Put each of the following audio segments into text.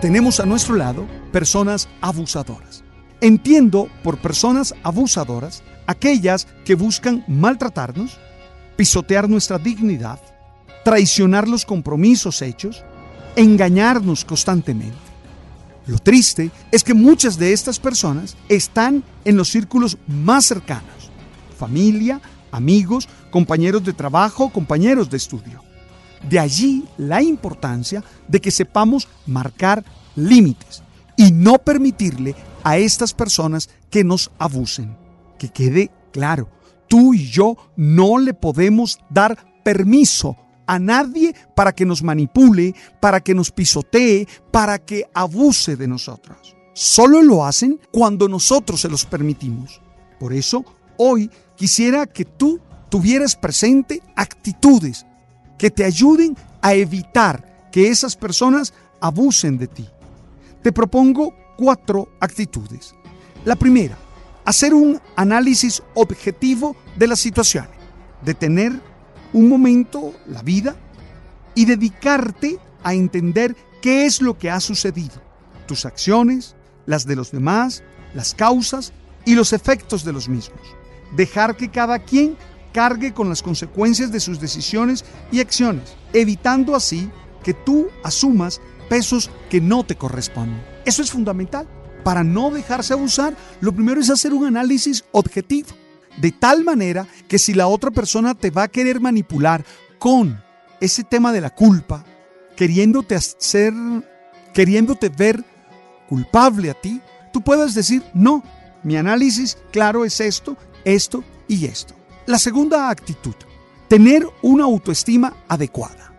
Tenemos a nuestro lado personas abusadoras. Entiendo por personas abusadoras aquellas que buscan maltratarnos, pisotear nuestra dignidad, traicionar los compromisos hechos, engañarnos constantemente. Lo triste es que muchas de estas personas están en los círculos más cercanos, familia, amigos, compañeros de trabajo, compañeros de estudio. De allí la importancia de que sepamos marcar límites y no permitirle a estas personas que nos abusen. Que quede claro, tú y yo no le podemos dar permiso a nadie para que nos manipule, para que nos pisotee, para que abuse de nosotros. Solo lo hacen cuando nosotros se los permitimos. Por eso, hoy quisiera que tú tuvieras presente actitudes que te ayuden a evitar que esas personas abusen de ti. Te propongo cuatro actitudes. La primera, hacer un análisis objetivo de la situación, detener un momento la vida y dedicarte a entender qué es lo que ha sucedido, tus acciones, las de los demás, las causas y los efectos de los mismos. Dejar que cada quien cargue con las consecuencias de sus decisiones y acciones, evitando así que tú asumas pesos que no te corresponden. Eso es fundamental. Para no dejarse abusar, lo primero es hacer un análisis objetivo, de tal manera que si la otra persona te va a querer manipular con ese tema de la culpa, queriéndote hacer, queriéndote ver culpable a ti, tú puedas decir, no, mi análisis claro es esto, esto y esto. La segunda actitud, tener una autoestima adecuada,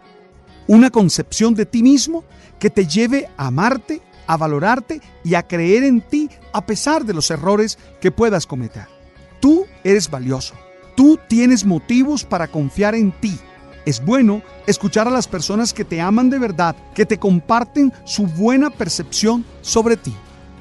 una concepción de ti mismo que te lleve a amarte, a valorarte y a creer en ti a pesar de los errores que puedas cometer. Tú eres valioso, tú tienes motivos para confiar en ti. Es bueno escuchar a las personas que te aman de verdad, que te comparten su buena percepción sobre ti.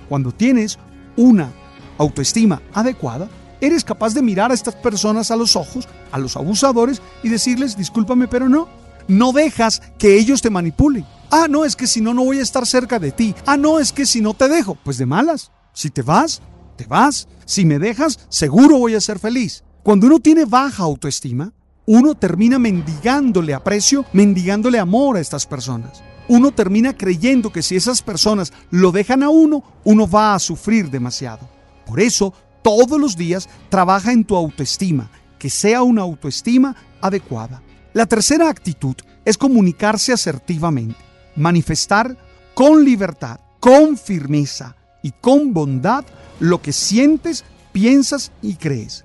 Cuando tienes una autoestima adecuada, eres capaz de mirar a estas personas a los ojos, a los abusadores, y decirles, discúlpame, pero no. No dejas que ellos te manipulen. Ah, no, es que si no, no voy a estar cerca de ti. Ah, no, es que si no te dejo, pues de malas. Si te vas, te vas. Si me dejas, seguro voy a ser feliz. Cuando uno tiene baja autoestima, uno termina mendigándole aprecio, mendigándole amor a estas personas. Uno termina creyendo que si esas personas lo dejan a uno, uno va a sufrir demasiado. Por eso, todos los días trabaja en tu autoestima, que sea una autoestima adecuada. La tercera actitud es comunicarse asertivamente, manifestar con libertad, con firmeza y con bondad lo que sientes, piensas y crees.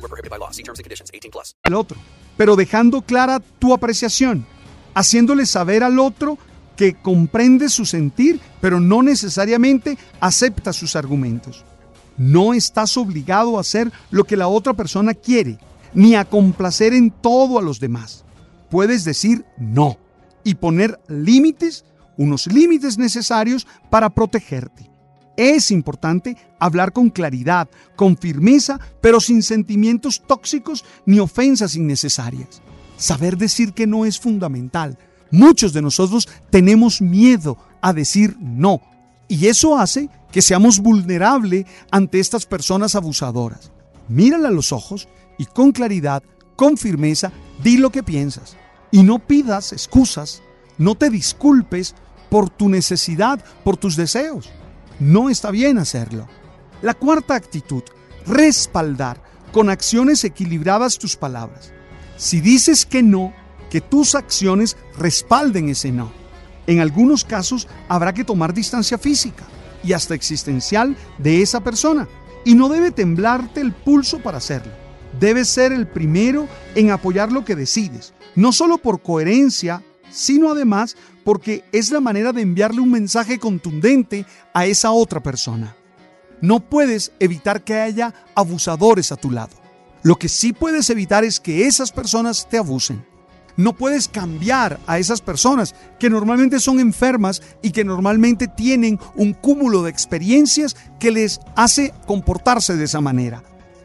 were prohibited by law. See terms and conditions. 18 plus. el otro, pero dejando clara tu apreciación, haciéndole saber al otro que comprende su sentir, pero no necesariamente acepta sus argumentos. No estás obligado a hacer lo que la otra persona quiere. ni a complacer en todo a los demás. Puedes decir no y poner límites, unos límites necesarios para protegerte. Es importante hablar con claridad, con firmeza, pero sin sentimientos tóxicos ni ofensas innecesarias. Saber decir que no es fundamental. Muchos de nosotros tenemos miedo a decir no y eso hace que seamos vulnerables ante estas personas abusadoras. Mírala a los ojos y con claridad, con firmeza, di lo que piensas. Y no pidas excusas, no te disculpes por tu necesidad, por tus deseos. No está bien hacerlo. La cuarta actitud, respaldar con acciones equilibradas tus palabras. Si dices que no, que tus acciones respalden ese no. En algunos casos habrá que tomar distancia física y hasta existencial de esa persona y no debe temblarte el pulso para hacerlo. Debes ser el primero en apoyar lo que decides, no solo por coherencia, sino además porque es la manera de enviarle un mensaje contundente a esa otra persona. No puedes evitar que haya abusadores a tu lado. Lo que sí puedes evitar es que esas personas te abusen. No puedes cambiar a esas personas que normalmente son enfermas y que normalmente tienen un cúmulo de experiencias que les hace comportarse de esa manera.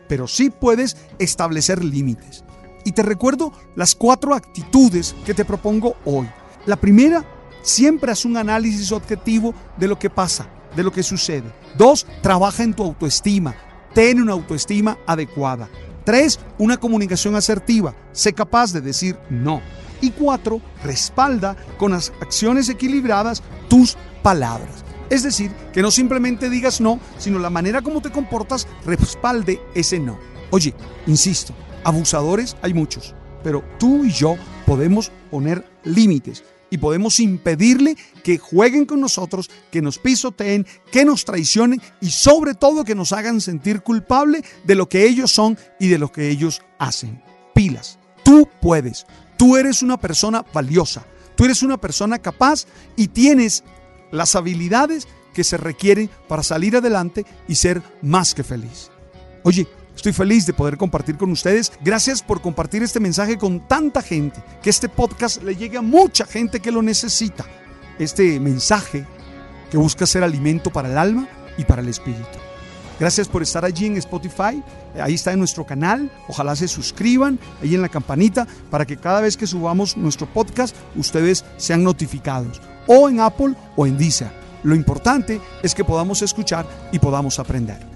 Pero sí puedes establecer límites. Y te recuerdo las cuatro actitudes que te propongo hoy. La primera, siempre haz un análisis objetivo de lo que pasa, de lo que sucede. Dos, trabaja en tu autoestima. Ten una autoestima adecuada. Tres, una comunicación asertiva. Sé capaz de decir no. Y cuatro, respalda con las acciones equilibradas tus palabras. Es decir, que no simplemente digas no, sino la manera como te comportas respalde ese no. Oye, insisto, abusadores hay muchos, pero tú y yo podemos poner límites y podemos impedirle que jueguen con nosotros, que nos pisoteen, que nos traicionen y sobre todo que nos hagan sentir culpable de lo que ellos son y de lo que ellos hacen. Pilas, tú puedes, tú eres una persona valiosa, tú eres una persona capaz y tienes las habilidades que se requieren para salir adelante y ser más que feliz. Oye, Estoy feliz de poder compartir con ustedes. Gracias por compartir este mensaje con tanta gente. Que este podcast le llegue a mucha gente que lo necesita. Este mensaje que busca ser alimento para el alma y para el espíritu. Gracias por estar allí en Spotify. Ahí está en nuestro canal. Ojalá se suscriban ahí en la campanita para que cada vez que subamos nuestro podcast ustedes sean notificados. O en Apple o en Deezer. Lo importante es que podamos escuchar y podamos aprender.